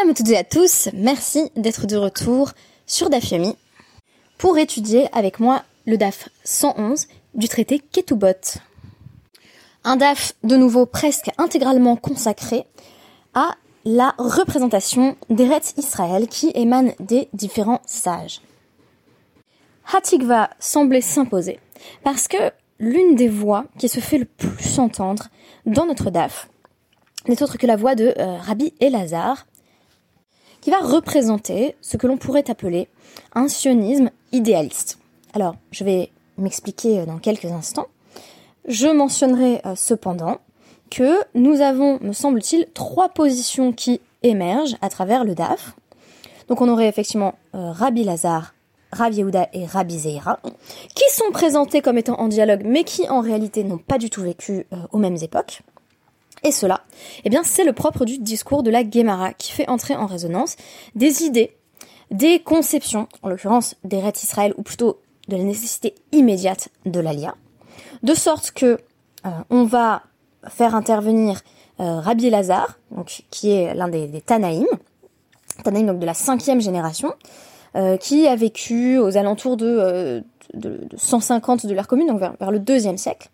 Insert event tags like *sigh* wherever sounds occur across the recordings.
Shalom à toutes et à tous, merci d'être de retour sur DAF Yomi pour étudier avec moi le DAF 111 du traité Ketubot. Un DAF de nouveau presque intégralement consacré à la représentation des rêtes Israël qui émanent des différents sages. Hatikva semblait s'imposer parce que l'une des voix qui se fait le plus entendre dans notre DAF n'est autre que la voix de euh, Rabbi Elazar, qui va représenter ce que l'on pourrait appeler un sionisme idéaliste. Alors, je vais m'expliquer euh, dans quelques instants. Je mentionnerai euh, cependant que nous avons, me semble-t-il, trois positions qui émergent à travers le DAF. Donc on aurait effectivement Rabbi Lazare, Rabbi Yehuda et Rabbi Zeira, qui sont présentés comme étant en dialogue, mais qui en réalité n'ont pas du tout vécu aux mêmes époques. Et cela, eh bien, c'est le propre du discours de la Gemara qui fait entrer en résonance des idées, des conceptions, en l'occurrence des rêtes Israël, ou plutôt de la nécessité immédiate de l'Alia, de sorte que euh, va faire intervenir euh, Rabbi Lazare, donc qui est l'un des, Tanaïm, Tanaïm de la cinquième génération, euh, qui a vécu aux alentours de, de, 150 de l'ère commune, donc vers le deuxième siècle.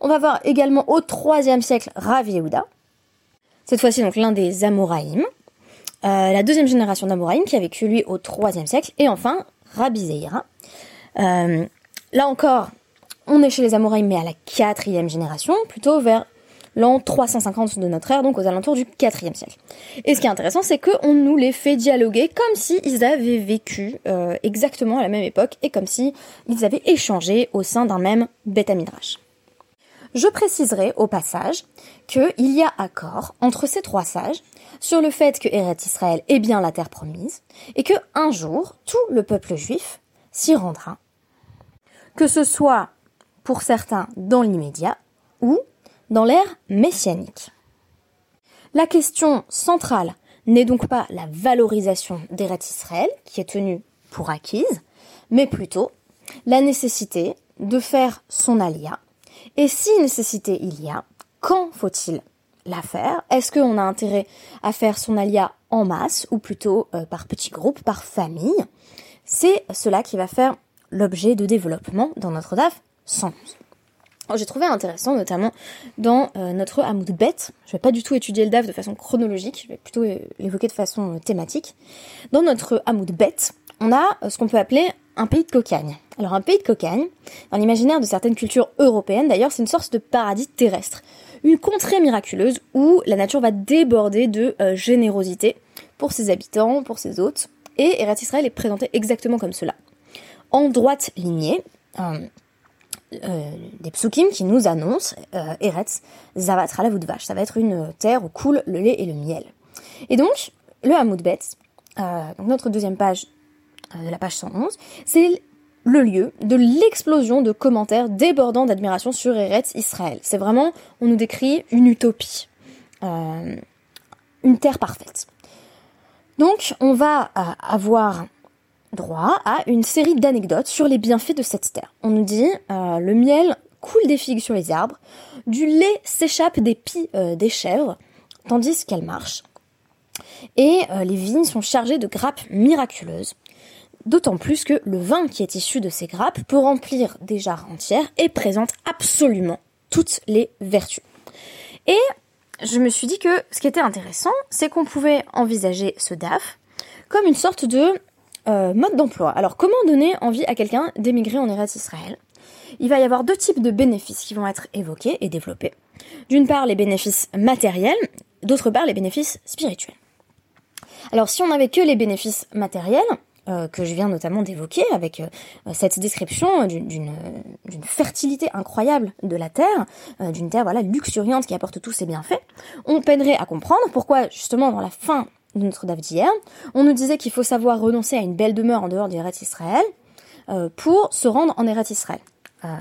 On va voir également au IIIe siècle Rav Yehuda, cette fois-ci donc l'un des Amoraïm, euh, la deuxième génération d'Amoraïm qui a vécu lui au IIIe siècle, et enfin Rabbi Zeira. Euh, là encore, on est chez les Amoraïm mais à la quatrième génération, plutôt vers l'an 350 de notre ère, donc aux alentours du IVe siècle. Et ce qui est intéressant, c'est qu'on nous les fait dialoguer comme s'ils avaient vécu euh, exactement à la même époque et comme si ils avaient échangé au sein d'un même Beth Midrash. Je préciserai au passage qu'il y a accord entre ces trois sages sur le fait que Eret Israël est bien la terre promise et que un jour tout le peuple juif s'y rendra. Que ce soit pour certains dans l'immédiat ou dans l'ère messianique. La question centrale n'est donc pas la valorisation d'Eret Israël, qui est tenue pour acquise, mais plutôt la nécessité de faire son alia et si nécessité il y a, quand faut-il la faire? Est-ce qu'on a intérêt à faire son alia en masse ou plutôt euh, par petits groupes, par famille? C'est cela qui va faire l'objet de développement dans notre DAF 111. J'ai trouvé intéressant, notamment dans euh, notre Hamoud Bet. Je vais pas du tout étudier le DAF de façon chronologique, je vais plutôt l'évoquer de façon euh, thématique. Dans notre Hamoud Bet, on a ce qu'on peut appeler un pays de cocagne. Alors un pays de cocagne, dans l'imaginaire de certaines cultures européennes d'ailleurs, c'est une sorte de paradis terrestre. Une contrée miraculeuse où la nature va déborder de euh, générosité pour ses habitants, pour ses hôtes. Et Eretz Israël est présenté exactement comme cela. En droite lignée, euh, euh, des psukim qui nous annoncent Eretz Zavatra la vache. Ça va être une terre où coule le lait et le miel. Et donc, le Hamoud Bet, donc notre deuxième page de euh, la page 111, c'est le lieu de l'explosion de commentaires débordants d'admiration sur Eretz Israël. C'est vraiment, on nous décrit une utopie, euh, une terre parfaite. Donc, on va euh, avoir droit à une série d'anecdotes sur les bienfaits de cette terre. On nous dit, le miel coule des figues sur les arbres, du lait s'échappe des pies des chèvres, tandis qu'elles marchent. Et les vignes sont chargées de grappes miraculeuses. D'autant plus que le vin qui est issu de ces grappes peut remplir des jarres entières et présente absolument toutes les vertus. Et je me suis dit que ce qui était intéressant, c'est qu'on pouvait envisager ce DAF comme une sorte de euh, mode d'emploi. Alors comment donner envie à quelqu'un d'émigrer en Eretz Israël? Il va y avoir deux types de bénéfices qui vont être évoqués et développés. D'une part les bénéfices matériels, d'autre part les bénéfices spirituels. Alors si on n'avait que les bénéfices matériels, euh, que je viens notamment d'évoquer avec euh, cette description d'une fertilité incroyable de la terre, euh, d'une terre voilà luxuriante qui apporte tous ses bienfaits, on peinerait à comprendre pourquoi justement dans la fin de notre DAF d'hier, on nous disait qu'il faut savoir renoncer à une belle demeure en dehors d'Eretz Israël pour se rendre en Eretz Israël.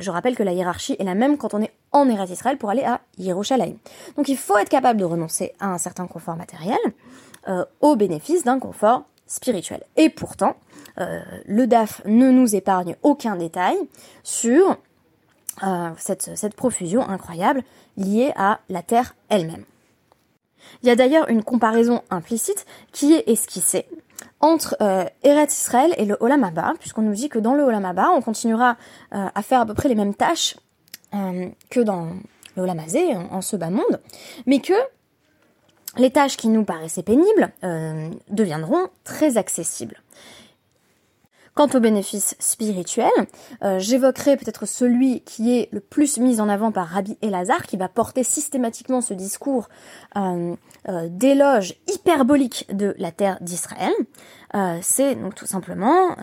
je rappelle que la hiérarchie est la même quand on est en Eretz Israël pour aller à Yerushalayim. Donc il faut être capable de renoncer à un certain confort matériel au bénéfice d'un confort spirituel. Et pourtant, euh, le DAF ne nous épargne aucun détail sur euh, cette, profusion incroyable liée à la Terre elle-même. Il y a d'ailleurs une comparaison implicite qui est esquissée entre euh, Eretz et le Olam Abba, puisqu'on nous dit que dans le Olam Abba, on continuera euh, à faire à peu près les mêmes tâches que dans le Olam en, ce bas monde, mais que les tâches qui nous paraissaient pénibles euh, deviendront très accessibles. Quant aux bénéfices spirituels, euh, j'évoquerai peut-être celui qui est le plus mis en avant par Rabbi Elazar, qui va porter systématiquement ce discours euh, d'éloge hyperbolique de la terre d'Israël. C'est donc tout simplement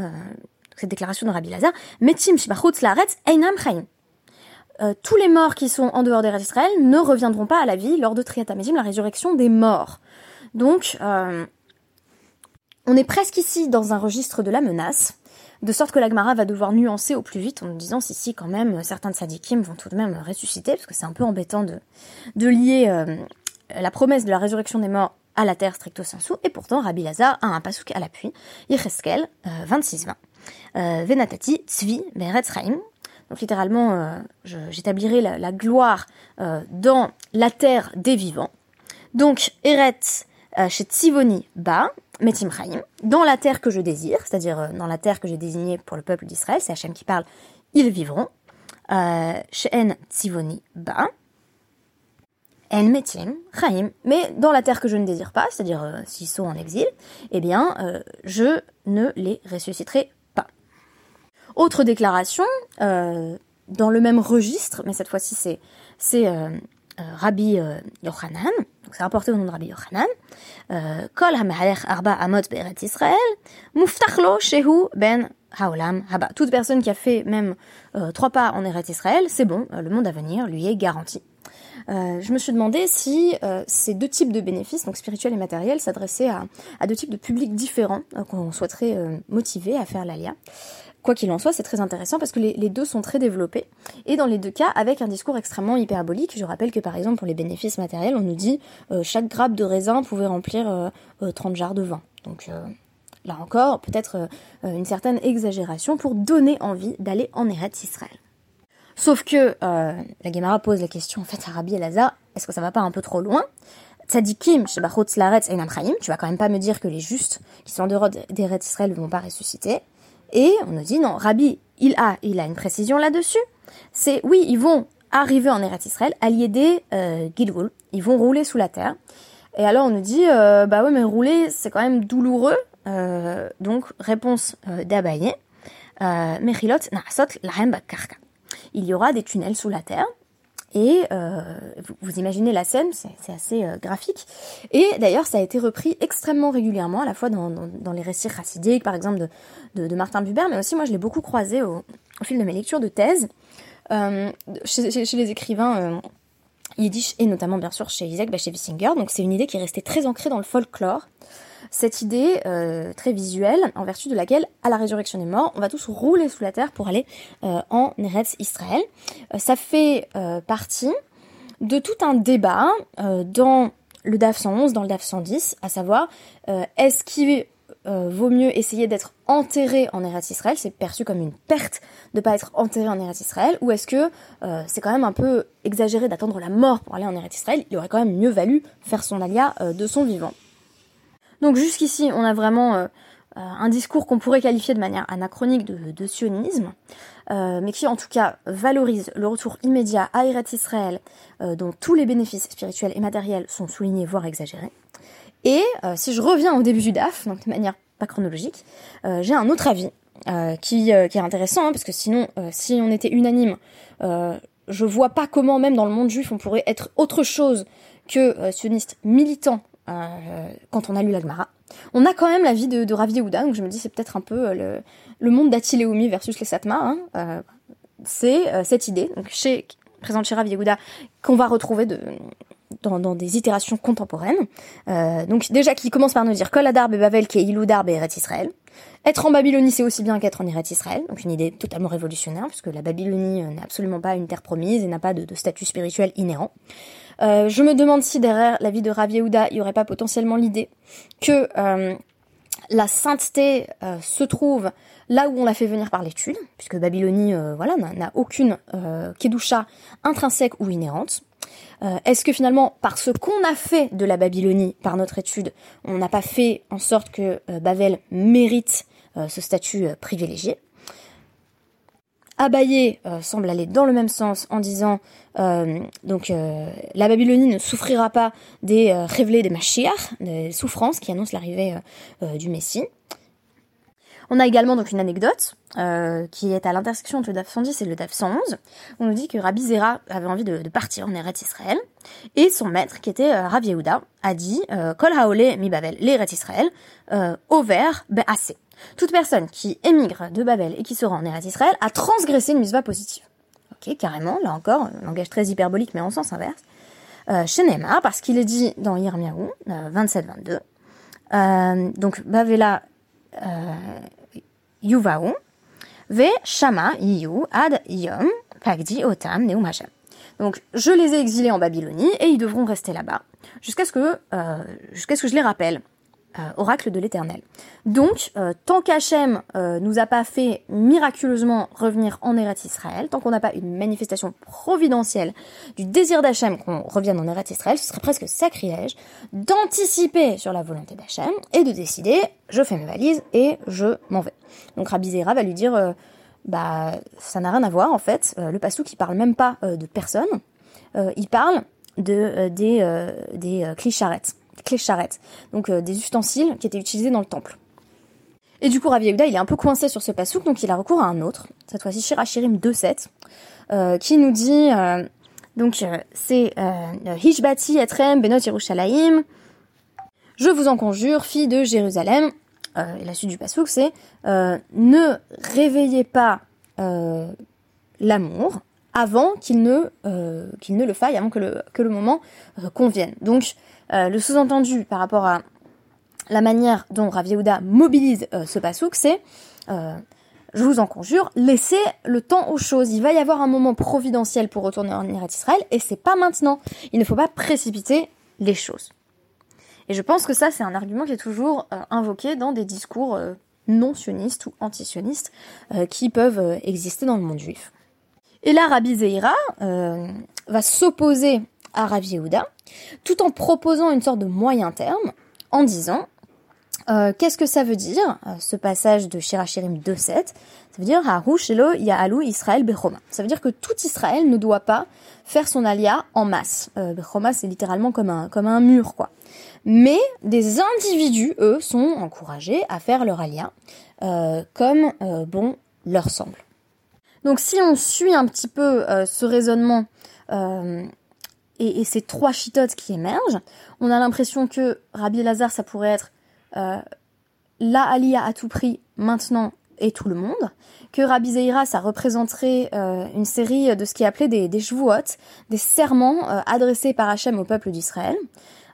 cette déclaration de Rabbi Elazar, Metim einam. Tous les morts qui sont en dehors des d'Israël ne reviendront pas à la vie lors de Triatamésim, la résurrection des morts. Donc, on est presque ici dans un registre de la menace, de sorte que l'Agmara va devoir nuancer au plus vite en disant si si quand même certains de sadikim vont tout de même ressusciter, parce que c'est un peu embêtant de, de lier euh, la promesse de la résurrection des morts à la terre stricto sensu, et pourtant Rabbi Lazar a un pasouk à l'appui, Yecheskel euh, 26-20. Euh, Venatati tzvi beretzraim, donc littéralement, euh, j'établirai la, gloire euh, dans la terre des vivants. Donc Eretz euh, chez Tzivoni Ba, Metim Chaim, dans la terre que je désire, c'est-à-dire dans la terre que j'ai désignée pour le peuple d'Israël, c'est Hachem qui parle, ils vivront. Euh, chez En Tzivoni Ba, En Metim Chaim, mais dans la terre que je ne désire pas, c'est-à-dire s'ils sont en exil, eh bien, je ne les ressusciterai pas. Autre déclaration, euh, dans le même registre, mais cette fois-ci c'est c'est Rabbi Yochanan, donc c'est rapporté au nom de Rabbi Yochanan, Kol ha'mehalech arba amot be'eret Israël, muftach lo shehu ben haolam haba. Toute personne qui a fait même euh, trois pas en Eretz Israël, c'est bon, le monde à venir lui est garanti. Euh, je me suis demandé si euh, ces deux types de bénéfices, donc spirituels et matériels, s'adressaient à, à, deux types de publics différents qu'on souhaiterait motiver à faire l'ALIA. Quoi qu'il en soit, c'est très intéressant parce que les, deux sont très développés et dans les deux cas avec un discours extrêmement hyperbolique. Je rappelle que par exemple pour les bénéfices matériels, on nous dit euh, chaque grappe de raisin pouvait remplir euh, euh, 30 jarres de vin. Donc là encore, peut-être une certaine exagération pour donner envie d'aller en Eretz Israël. Sauf que la Gemara pose la question en fait à Rabbi Elazar, est-ce que ça va pas un peu trop loin? Tzadikim, tu vas quand même pas me dire que les justes qui sont en dehors d'Eretz Israël ne vont pas ressusciter. Et on nous dit non, Rabbi, il a, il a une précision là-dessus. C'est oui, ils vont arriver en Eretz Israël, alliés des euh, Gilgul, ils vont rouler sous la terre. Et alors on nous dit euh, bah ouais mais rouler c'est quand même douloureux. Euh, donc réponse euh, d'Abaye, euh, Mechilot na'asot lahem. Il y aura des tunnels sous la terre. Et euh, vous, imaginez la scène, c'est assez euh, graphique. Et d'ailleurs, ça a été repris extrêmement régulièrement, à la fois dans, dans, les récits chassidiques, par exemple de, de, Martin Buber, mais aussi moi je l'ai beaucoup croisé au, fil de mes lectures de thèse, euh, chez, les écrivains euh, yiddish et notamment bien sûr chez Isaac Bashevis-Singer. Donc c'est une idée qui est restée très ancrée dans le folklore cette idée euh, très visuelle en vertu de laquelle, à la résurrection des morts, on va tous rouler sous la terre pour aller euh, en Eretz Israël. Euh, ça fait partie de tout un débat dans le DAF 111, dans le DAF 110, à savoir est-ce qu'il vaut mieux essayer d'être enterré en Eretz Israël, c'est perçu comme une perte de pas être enterré en Eretz Israël, ou est-ce que c'est quand même un peu exagéré d'attendre la mort pour aller en Eretz Israël Il aurait quand même mieux valu faire son alia de son vivant. Donc jusqu'ici, on a vraiment euh, un discours qu'on pourrait qualifier de manière anachronique de, sionisme, euh, mais qui en tout cas valorise le retour immédiat à Eretz Israël, euh, dont tous les bénéfices spirituels et matériels sont soulignés, voire exagérés. Et euh, si je reviens au début du DAF, donc de manière pas chronologique, euh, j'ai un autre avis qui, qui, est intéressant, hein, parce que sinon, si on était unanime, je vois pas comment même dans le monde juif on pourrait être autre chose que sioniste militant euh, quand on a lu l'Agmara. On a quand même la vie de, de Rav Yehuda, donc je me dis c'est peut-être un peu euh, le, le monde d'Atileoumi versus les Satma. Hein. Euh, c'est cette idée, chez, présente chez Rav Yehuda, qu'on va retrouver dans, des itérations contemporaines. Donc déjà qui commence par nous dire Kol Adar Bavel qui est Iloudar Eretz Israël. Être en Babylonie, c'est aussi bien qu'être en Eretz Israël. Donc une idée totalement révolutionnaire, puisque la Babylonie n'est absolument pas une terre promise et n'a pas de, statut spirituel inhérent. Euh, je me demande si derrière la vie de Rav Yehuda, il n'y aurait pas potentiellement l'idée que euh, la sainteté euh, se trouve là où on l'a fait venir par l'étude, puisque Babylonie, voilà, n'a aucune kedusha intrinsèque ou inhérente. Est-ce que finalement, par ce qu'on a fait de la Babylonie, par notre étude, on n'a pas fait en sorte que Babel mérite ce statut privilégié? Abaye euh, semble aller dans le même sens en disant euh, donc euh, la Babylonie ne souffrira pas des révélés des Mashiach, des souffrances qui annoncent l'arrivée du Messie. On a également donc une anecdote qui est à l'intersection entre le DAF 110 et le DAF 111. On nous dit que Rabbi Zera avait envie de, partir en Eretz Israël et son maître qui était Rabbi Yehuda a dit Kol haole mi Babel, l'Eretz Israël, over be'ase toute personne qui émigre de Babel et qui se rend en Eretz Israël a transgressé une mitzvah positive. Ok, carrément, là encore, un langage très hyperbolique, mais en sens inverse. Euh, chez Neymar, parce qu'il est dit dans Yirmiyahu, 27-22, euh, donc Bavela Donc je les ai exilés en Babylonie et ils devront rester là-bas jusqu'à ce que euh, jusqu'à ce que je les rappelle. Euh, oracle de l'Éternel. Donc, euh, tant qu'Hachem euh, nous a pas fait miraculeusement revenir en Eretz Israël, tant qu'on n'a pas une manifestation providentielle du désir d'Hachem qu'on revienne en Eretz Israël, ce serait presque sacrilège d'anticiper sur la volonté d'Hachem et de décider, je fais mes valises et je m'en vais. Donc Rabbi Zera va lui dire, bah ça n'a rien à voir en fait. le passou qui parle même pas de personne, il parle de des des clicharrettes clés charrettes, donc euh, des ustensiles qui étaient utilisés dans le temple. Et du coup, Rav Yehuda, il est un peu coincé sur ce pasouk, donc il a recours à un autre, cette fois-ci Shirachirim 2.7, euh, qui nous dit, euh, donc c'est Hishbati etrem benot Yerushalayim, je vous en conjure, fille de Jérusalem, et la suite du pasouk c'est ne réveillez pas l'amour avant qu'il ne qu'il ne le faille, avant que le que le moment convienne. Donc euh, le sous-entendu par rapport à la manière dont Rav Yehuda mobilise euh, ce pasouk, c'est euh, je vous en conjure, laissez le temps aux choses. Il va y avoir un moment providentiel pour retourner en Irak Israël et c'est pas maintenant. Il ne faut pas précipiter les choses. Et je pense que ça, c'est un argument qui est toujours invoqué dans des discours non sionistes ou anti-sionistes qui peuvent exister dans le monde juif. Et là, Rabbi Zeira va s'opposer à Rav Yehuda, tout en proposant une sorte de moyen terme, en disant euh, qu'est-ce que ça veut dire, euh, ce passage de Shirachirim 2.7 Ça veut dire Harushelo Ya'alu Israël Bechoma. Ça veut dire que tout Israël ne doit pas faire son alia en masse. Euh, Bechoma, c'est littéralement comme un, comme un mur, quoi. Mais des individus, eux, sont encouragés à faire leur alia euh, comme bon leur semble. Donc si on suit un petit peu ce raisonnement et, ces trois chitotes qui émergent, on a l'impression que Rabbi Lazare, ça pourrait être euh, la Aliyah à tout prix, maintenant et tout le monde, que Rabbi Zeira, ça représenterait euh, une série de ce qui est appelé des, des des serments euh, adressés par Hachem au peuple d'Israël.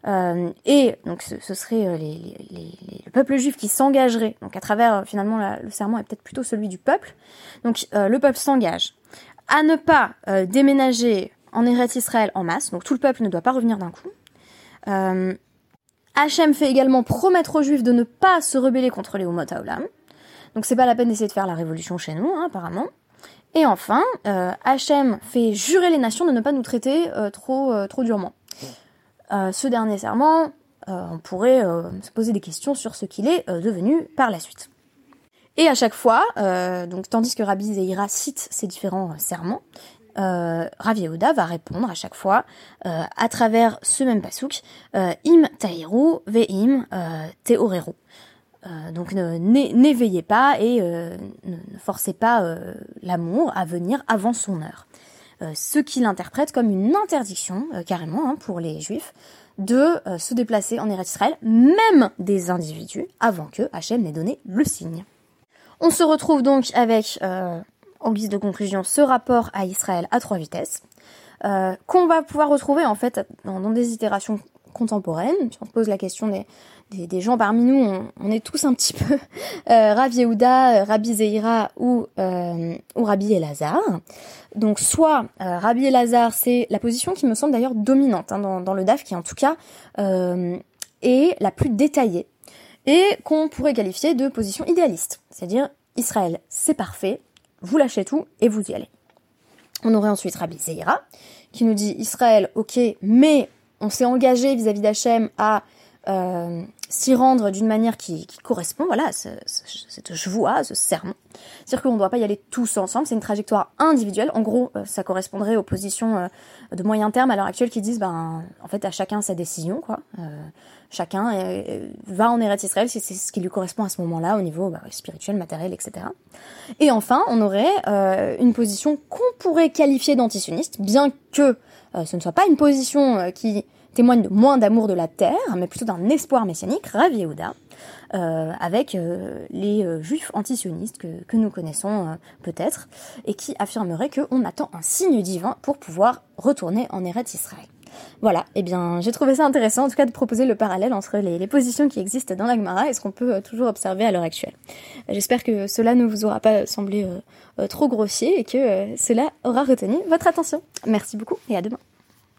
Euh, et donc ce, serait les, les, le peuple juif qui s'engagerait, donc à travers finalement le serment est peut-être plutôt celui du peuple. Donc le peuple s'engage à ne pas déménager en Eretz Israël en masse, donc tout le peuple ne doit pas revenir d'un coup. Euh, Hachem fait également promettre aux Juifs de ne pas se rebeller contre les Umot Haolam. Donc c'est pas la peine d'essayer de faire la révolution chez nous, hein, apparemment. Et enfin, euh, Hachem fait jurer les nations de ne pas nous traiter euh, trop, euh, trop durement. Ce dernier serment, on pourrait se poser des questions sur ce qu'il est devenu par la suite. Et à chaque fois, tandis que Rabbi Zeira cite ces différents serments, euh, Rav va répondre à chaque fois euh, à travers ce même pasouk euh, im taïru ve'im euh, teoreru. Euh, donc n'éveillez pas et ne, forcez pas l'amour à venir avant son heure. Ce qu'il interprète comme une interdiction carrément hein, pour les juifs de se déplacer en Eretz Israël, même des individus, avant que Hachem n'ait donné le signe. On se retrouve donc avec en guise de conclusion, ce rapport à Israël à trois vitesses, euh, qu'on va pouvoir retrouver en fait dans, des itérations contemporaines. Si on se pose la question des, gens parmi nous, on, est tous un petit peu *laughs* euh, Rav Yehuda, Rabbi Zeira ou, euh, ou Rabbi Elazar. Donc soit euh, Rabbi Elazar, c'est la position qui me semble d'ailleurs dominante hein, dans, dans, le DAF, qui en tout cas euh, est la plus détaillée et qu'on pourrait qualifier de position idéaliste. C'est-à-dire Israël, c'est parfait, vous lâchez tout et vous y allez. On aurait ensuite Rabbi Zeira, qui nous dit Israël, ok, mais on s'est engagé vis-à-vis d'Hachem à euh, s'y rendre d'une manière qui, correspond, voilà, cette joie, ce serment. C'est-à-dire qu'on ne doit pas y aller tous ensemble, c'est une trajectoire individuelle. En gros, euh, ça correspondrait aux positions euh, de moyen terme à l'heure actuelle qui disent, ben, en fait, à chacun sa décision, quoi. chacun va en Eretz Israël si c'est ce qui lui correspond à ce moment-là au niveau bah, spirituel, matériel, etc. Et enfin, on aurait une position qu'on pourrait qualifier d'antisioniste, bien que ce ne soit pas une position qui témoigne de moins d'amour de la terre, mais plutôt d'un espoir messianique, Rav Yehuda, euh, avec euh, les euh, juifs antisionistes que, que nous connaissons peut-être, et qui affirmerait qu'on attend un signe divin pour pouvoir retourner en Eretz Israël. Voilà, eh bien j'ai trouvé ça intéressant en tout cas de proposer le parallèle entre les, positions qui existent dans l'Agmara et ce qu'on peut toujours observer à l'heure actuelle. J'espère que cela ne vous aura pas semblé trop grossier et que cela aura retenu votre attention. Merci beaucoup et à demain.